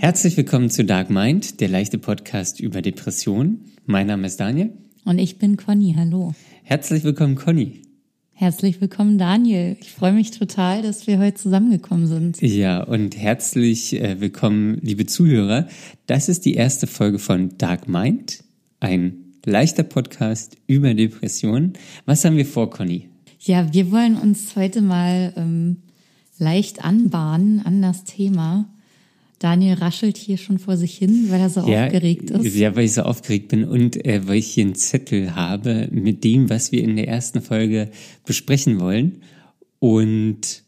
Herzlich willkommen zu Dark Mind, der leichte Podcast über Depressionen. Mein Name ist Daniel. Und ich bin Conny. Hallo. Herzlich willkommen, Conny. Herzlich willkommen, Daniel. Ich freue mich total, dass wir heute zusammengekommen sind. Ja, und herzlich äh, willkommen, liebe Zuhörer. Das ist die erste Folge von Dark Mind, ein leichter Podcast über Depressionen. Was haben wir vor, Conny? Ja, wir wollen uns heute mal ähm, leicht anbahnen an das Thema. Daniel raschelt hier schon vor sich hin, weil er so ja, aufgeregt ist. Ja, weil ich so aufgeregt bin und äh, weil ich hier einen Zettel habe mit dem, was wir in der ersten Folge besprechen wollen. Und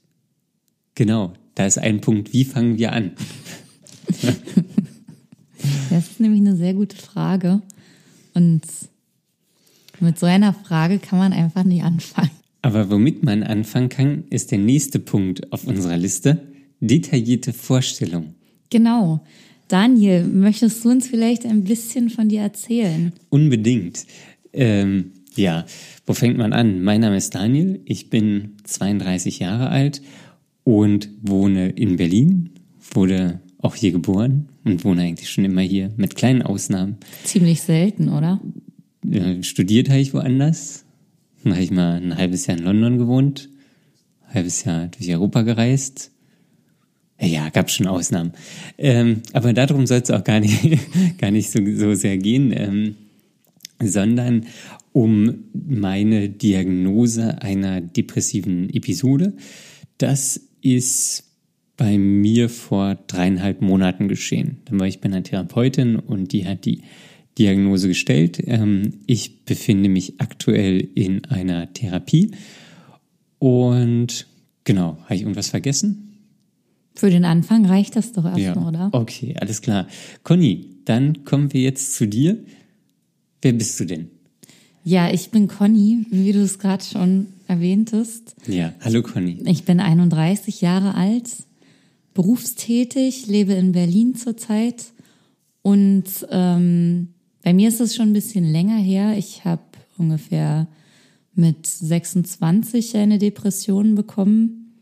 genau, da ist ein Punkt, wie fangen wir an? das ist nämlich eine sehr gute Frage. Und mit so einer Frage kann man einfach nicht anfangen. Aber womit man anfangen kann, ist der nächste Punkt auf unserer Liste. Detaillierte Vorstellung. Genau. Daniel, möchtest du uns vielleicht ein bisschen von dir erzählen? Unbedingt. Ähm, ja, wo fängt man an? Mein Name ist Daniel, ich bin 32 Jahre alt und wohne in Berlin, wurde auch hier geboren und wohne eigentlich schon immer hier, mit kleinen Ausnahmen. Ziemlich selten, oder? Ja, studiert habe ich woanders. Dann habe ich mal ein halbes Jahr in London gewohnt, ein halbes Jahr durch Europa gereist ja, gab schon Ausnahmen. Ähm, aber darum soll es auch gar nicht, gar nicht so, so sehr gehen, ähm, sondern um meine Diagnose einer depressiven Episode. Das ist bei mir vor dreieinhalb Monaten geschehen. Dann war ich bei einer Therapeutin und die hat die Diagnose gestellt. Ähm, ich befinde mich aktuell in einer Therapie und genau, habe ich irgendwas vergessen? Für den Anfang reicht das doch erstmal, ja. oder? Okay, alles klar. Conny, dann kommen wir jetzt zu dir. Wer bist du denn? Ja, ich bin Conny, wie du es gerade schon erwähntest. Ja, hallo Conny. Ich bin 31 Jahre alt, berufstätig, lebe in Berlin zurzeit und ähm, bei mir ist es schon ein bisschen länger her. Ich habe ungefähr mit 26 eine Depression bekommen,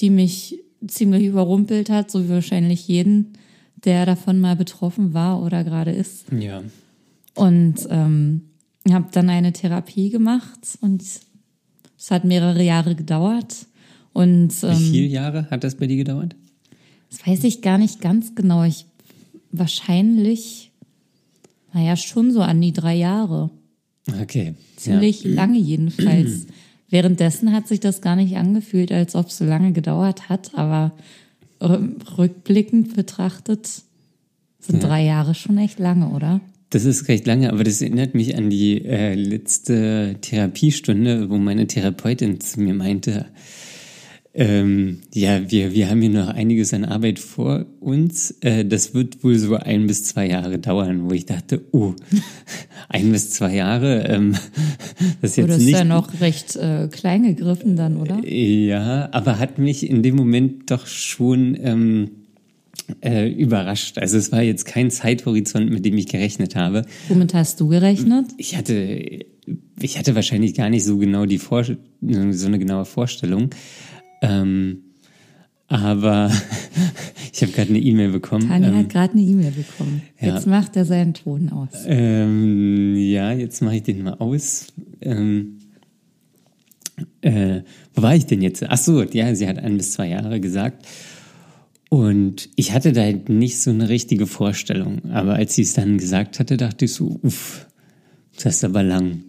die mich ziemlich überrumpelt hat, so wie wahrscheinlich jeden, der davon mal betroffen war oder gerade ist. Ja. Und ähm, habe dann eine Therapie gemacht und es hat mehrere Jahre gedauert. Und, ähm, wie viele Jahre hat das bei dir gedauert? Das weiß ich gar nicht ganz genau. Ich wahrscheinlich, naja, schon so an die drei Jahre. Okay. Ziemlich ja. lange jedenfalls. Währenddessen hat sich das gar nicht angefühlt, als ob es so lange gedauert hat, aber rückblickend betrachtet sind ja. drei Jahre schon echt lange, oder? Das ist recht lange, aber das erinnert mich an die äh, letzte Therapiestunde, wo meine Therapeutin zu mir meinte, ähm, ja, wir, wir haben hier noch einiges an Arbeit vor uns. Äh, das wird wohl so ein bis zwei Jahre dauern, wo ich dachte, oh, ein bis zwei Jahre. Ähm, das ist jetzt ist nicht, ja noch recht äh, klein gegriffen dann, oder? Ja, aber hat mich in dem Moment doch schon ähm, äh, überrascht. Also es war jetzt kein Zeithorizont, mit dem ich gerechnet habe. Womit hast du gerechnet? Ich hatte, ich hatte wahrscheinlich gar nicht so genau die Vor so eine genaue Vorstellung. Ähm, aber ich habe gerade eine E-Mail bekommen. Tanja ähm, hat gerade eine E-Mail bekommen. Ja. Jetzt macht er seinen Ton aus. Ähm, ja, jetzt mache ich den mal aus. Ähm, äh, wo war ich denn jetzt? Ach so, ja, sie hat ein bis zwei Jahre gesagt. Und ich hatte da halt nicht so eine richtige Vorstellung. Aber als sie es dann gesagt hatte, dachte ich so, uff, das ist aber lang.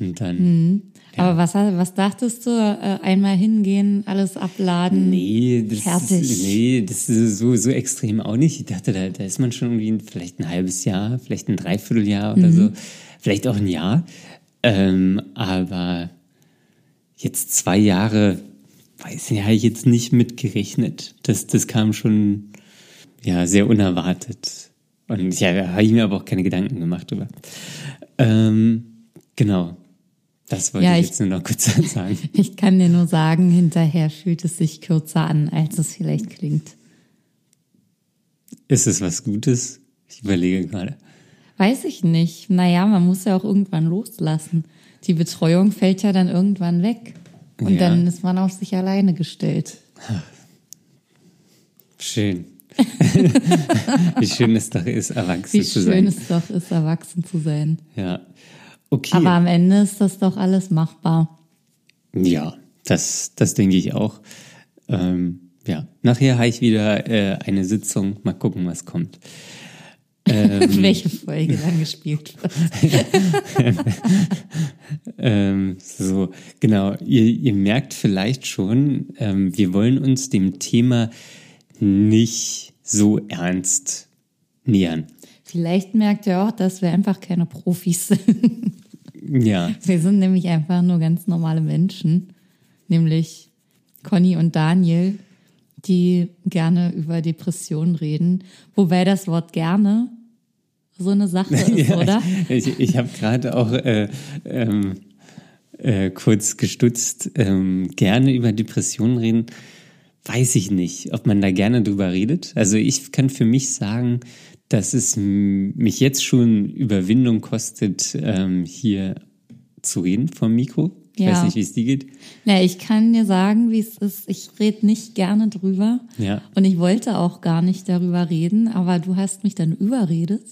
Und dann. Mhm. Ja. Aber was, was dachtest du? Äh, einmal hingehen, alles abladen? Nee, das, fertig. Ist, nee, das ist so, so extrem auch nicht. Ich dachte, da, da ist man schon irgendwie vielleicht ein halbes Jahr, vielleicht ein Dreivierteljahr oder mhm. so, vielleicht auch ein Jahr. Ähm, aber jetzt zwei Jahre, weiß ich, habe ich jetzt nicht mitgerechnet. Das, das kam schon ja sehr unerwartet. Und ja, da habe ich mir aber auch keine Gedanken gemacht drüber. Ähm, genau. Das wollte ja, ich jetzt nur noch kurz sagen. Ich kann dir nur sagen, hinterher fühlt es sich kürzer an, als es vielleicht klingt. Ist es was Gutes? Ich überlege gerade. Weiß ich nicht. Naja, man muss ja auch irgendwann loslassen. Die Betreuung fällt ja dann irgendwann weg. Und ja. dann ist man auf sich alleine gestellt. Schön. Wie schön es doch ist, erwachsen Wie zu schön sein. es doch ist, erwachsen zu sein. Ja. Okay. Aber am Ende ist das doch alles machbar. Ja, das, das denke ich auch. Ähm, ja, nachher habe ich wieder äh, eine Sitzung. Mal gucken, was kommt. Ähm, Welche Folge dann gespielt wird. ähm, so, genau. Ihr, ihr merkt vielleicht schon, ähm, wir wollen uns dem Thema nicht so ernst nähern. Vielleicht merkt ihr auch, dass wir einfach keine Profis sind. Ja, Wir sind nämlich einfach nur ganz normale Menschen. Nämlich Conny und Daniel, die gerne über Depressionen reden. Wobei das Wort gerne so eine Sache ist, ja oder? ich, ich habe gerade auch äh, ähm, äh, kurz gestutzt. Ähm, gerne über Depressionen reden. Weiß ich nicht, ob man da gerne drüber redet. Also ich kann für mich sagen, dass es mich jetzt schon Überwindung kostet, ähm, hier zu reden vom Mikro. Ich Ja. weiß nicht, wie es dir geht. Na, ich kann dir sagen, wie es ist. Ich rede nicht gerne drüber. Ja. Und ich wollte auch gar nicht darüber reden, aber du hast mich dann überredet.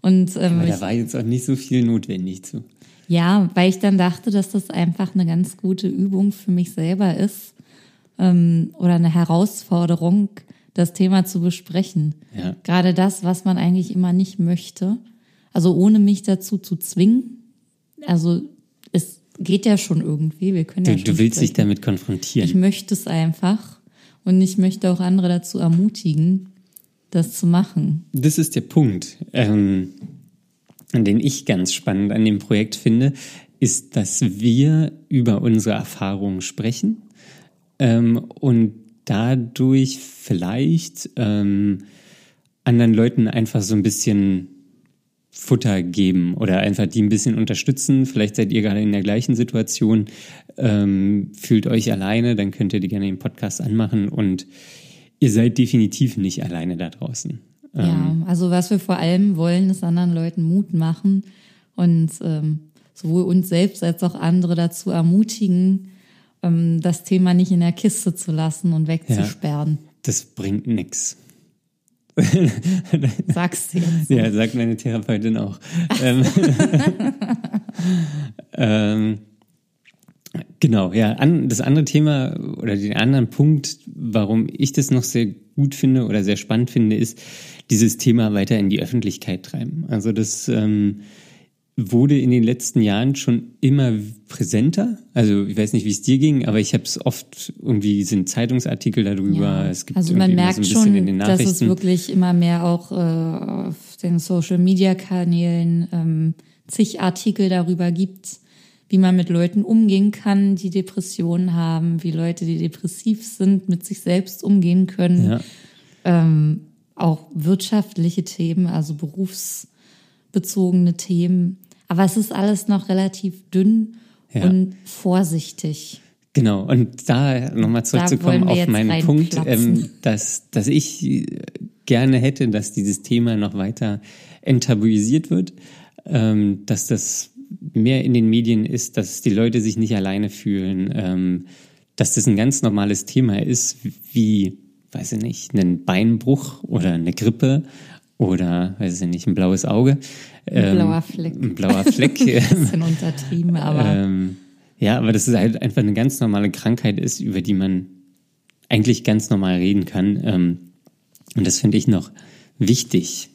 Und ähm, Aber da war jetzt auch nicht so viel notwendig zu. ja, weil ich dann dachte, dass das einfach eine ganz gute Übung für mich selber ist ähm, oder eine Herausforderung, das Thema zu besprechen. Ja. Gerade das, was man eigentlich immer nicht möchte. Also ohne mich dazu zu zwingen. Also es geht ja schon irgendwie. Wir können Du, ja schon du willst dich sprechen. damit konfrontieren. Ich möchte es einfach und ich möchte auch andere dazu ermutigen, das zu machen. Das ist der Punkt, ähm, den ich ganz spannend an dem Projekt finde, ist, dass wir über unsere Erfahrungen sprechen ähm, und dadurch vielleicht ähm, anderen Leuten einfach so ein bisschen Futter geben oder einfach die ein bisschen unterstützen. Vielleicht seid ihr gerade in der gleichen Situation, ähm, fühlt euch alleine, dann könnt ihr die gerne den Podcast anmachen und ihr seid definitiv nicht alleine da draußen. Ja, also was wir vor allem wollen, ist anderen Leuten Mut machen und ähm, sowohl uns selbst als auch andere dazu ermutigen, ähm, das Thema nicht in der Kiste zu lassen und wegzusperren. Das bringt nix. Sagst du jetzt. Ja, sagt meine Therapeutin auch. ähm, ähm, genau, ja. An, das andere Thema oder den anderen Punkt, warum ich das noch sehr gut finde oder sehr spannend finde, ist dieses Thema weiter in die Öffentlichkeit treiben. Also das ähm, wurde in den letzten Jahren schon immer präsenter. Also ich weiß nicht, wie es dir ging, aber ich habe es oft irgendwie sind Zeitungsartikel darüber. Ja. Es gibt also man merkt so schon, dass es wirklich immer mehr auch äh, auf den Social-Media-Kanälen ähm, zig Artikel darüber gibt, wie man mit Leuten umgehen kann, die Depressionen haben, wie Leute, die depressiv sind, mit sich selbst umgehen können. ja. Ähm, auch wirtschaftliche Themen, also berufsbezogene Themen. Aber es ist alles noch relativ dünn Ja. und vorsichtig. Genau, und da nochmal zurückzukommen auf meinen Punkt, ähm, dass, dass ich gerne hätte, dass dieses Thema noch weiter enttabuisiert wird, ähm, dass das mehr in den Medien ist, dass die Leute sich nicht alleine fühlen, ähm, dass das ein ganz normales Thema ist, wie, weiß ich nicht, ein Beinbruch oder eine Grippe oder, weiß ich nicht, ein blaues Auge. Ein blauer Fleck. Ein blauer Fleck. Bisschen untertrieben, aber Ähm, ja, aber dass es halt einfach eine ganz normale Krankheit ist, über die man eigentlich ganz normal reden kann. Ähm, und das finde ich noch wichtig.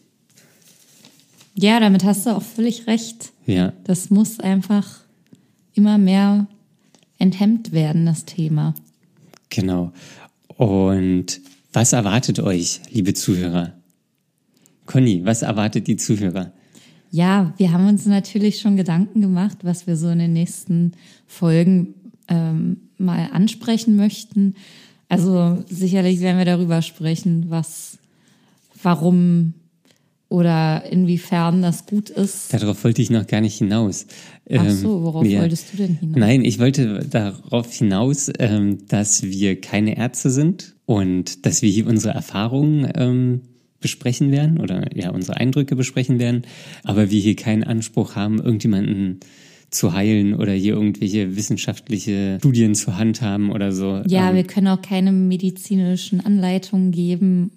ja, damit hast du auch völlig recht. Ja, Das muss einfach immer mehr enthemmt werden, das Thema. genau. Und was erwartet euch, liebe Zuhörer? Conny, was erwartet die Zuhörer? Ja, wir haben uns natürlich schon Gedanken gemacht, was wir so in den nächsten Folgen ähm, mal ansprechen möchten. Also sicherlich werden wir darüber sprechen, was, warum oder inwiefern das gut ist. Darauf wollte ich noch gar nicht hinaus. Ach Ähm, so, worauf ja. wolltest du denn hinaus? Nein, ich wollte darauf hinaus, ähm, dass wir keine Ärzte sind und dass wir hier unsere Erfahrungen ähm, besprechen werden oder ja unsere Eindrücke besprechen werden, aber wir hier keinen Anspruch haben, irgendjemanden zu heilen oder hier irgendwelche wissenschaftliche Studien zur Hand haben oder so. Ja, ähm, wir können auch keine medizinischen Anleitungen geben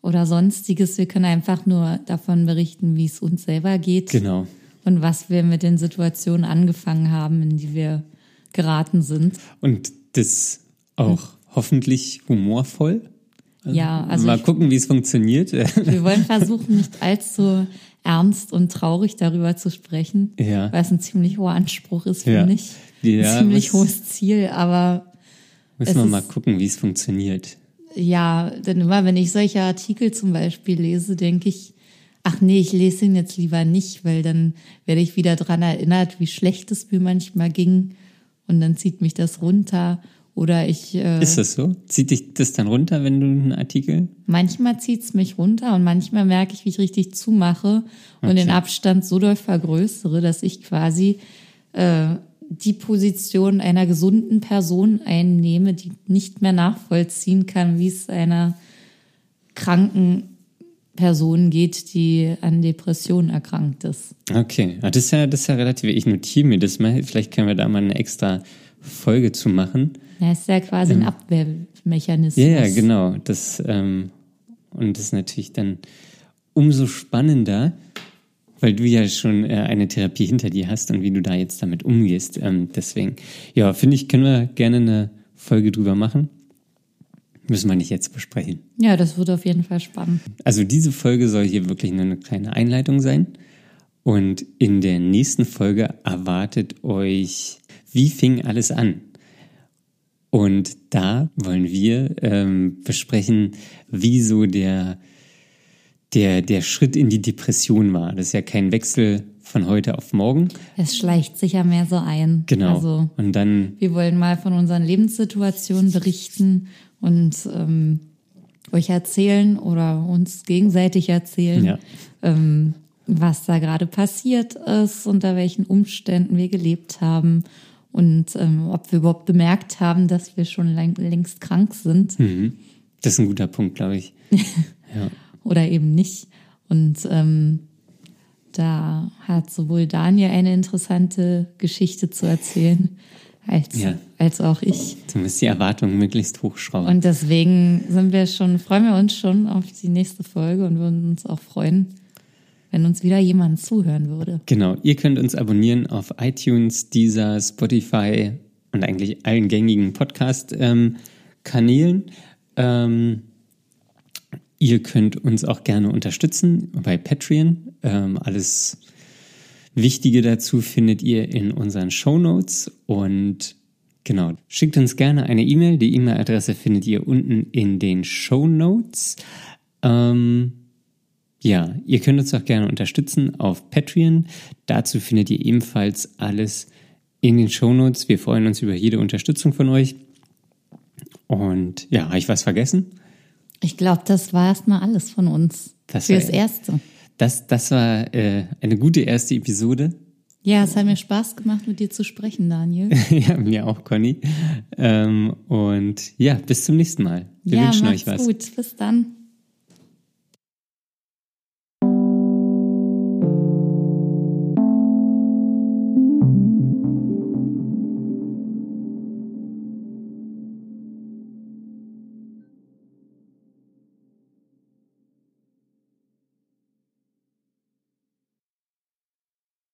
oder sonstiges. Wir können einfach nur davon berichten, wie es uns selber geht Genau. und was wir mit den Situationen angefangen haben, in die wir geraten sind. Und das auch hoffentlich humorvoll. Ja, also Mal ich, gucken, wie es funktioniert. wir wollen versuchen, nicht allzu ernst und traurig darüber zu sprechen, Ja. weil es ein ziemlich hoher Anspruch ist, Ja. finde ich. Ja, ein ziemlich hohes Ziel, aber Müssen wir ist- mal gucken, wie es funktioniert. Ja, denn immer wenn ich solche Artikel zum Beispiel lese, denke ich, ach nee, ich lese ihn jetzt lieber nicht, weil dann werde ich wieder dran erinnert, wie schlecht es mir manchmal ging und dann zieht mich das runter. Oder ich, äh, Ist das so? Zieht dich das dann runter, wenn du einen Artikel? manchmal zieht's mich runter und manchmal merke ich, wie ich richtig zumache und den Abstand so doll vergrößere, dass ich quasi äh, die Position einer gesunden Person einnehme, die nicht mehr nachvollziehen kann, wie es einer kranken Person geht, die an Depressionen erkrankt ist. Okay, ah, das ist ja, das ist ja relativ. Ich notiere mir das mal. Vielleicht können wir da mal eine extra Folge zu machen. Ja, ist ja quasi ein Abwehrmechanismus. Ja, ja, genau. Das, ähm, und das ist natürlich dann umso spannender, weil du ja schon äh, eine Therapie hinter dir hast und wie du da jetzt damit umgehst. Ähm, deswegen, ja, finde ich, können wir gerne eine Folge drüber machen. Müssen wir nicht jetzt besprechen. Ja, das wird auf jeden Fall spannend. Also diese Folge soll hier wirklich nur eine kleine Einleitung sein. Und in der nächsten Folge erwartet euch, wie fing alles an? Und da wollen wir ähm, besprechen, wie so der, der, der Schritt in die Depression war. Das ist ja kein Wechsel von heute auf morgen. Es schleicht sich ja mehr so ein. Genau. Also Und dann, Wir wollen mal von unseren Lebenssituationen berichten und ähm, euch erzählen oder uns gegenseitig erzählen, Ja. ähm, was da gerade passiert ist, unter welchen Umständen wir gelebt haben und ähm, ob wir überhaupt bemerkt haben, dass wir schon lang, längst krank sind mhm, das ist ein guter Punkt, glaube ich. Ja. oder eben nicht. Und ähm, da hat sowohl Daniel eine interessante Geschichte zu erzählen, als, Ja. als auch ich. Du musst die Erwartungen möglichst hochschrauben. Und deswegen sind wir schon, freuen wir uns schon auf die nächste Folge und würden uns auch freuen, wenn uns wieder jemand zuhören würde. Genau, ihr könnt uns abonnieren auf iTunes, Deezer, Spotify und eigentlich allen gängigen Podcast-Kanälen. Ähm, ihr könnt uns auch gerne unterstützen bei Patreon. Ähm, alles Wichtige dazu findet ihr in unseren Show Notes und genau, schickt uns gerne eine E-Mail. Die E-Mail-Adresse findet ihr unten in den Show Notes. Ähm, ja, ihr könnt uns auch gerne unterstützen auf Patreon. Dazu findet ihr ebenfalls alles in den Shownotes. Wir freuen uns über jede Unterstützung von euch. Und ja, habe ich was vergessen? Ich glaube, das war erstmal alles von uns. Das Fürs war- Erste. Das, das war äh, eine gute erste Episode. Ja, es hat mir Spaß gemacht, mit dir zu sprechen, Daniel. ja, mir auch, Conny. Ähm, und ja, bis zum nächsten Mal. Wir ja, wünschen euch was. gut. Bis dann.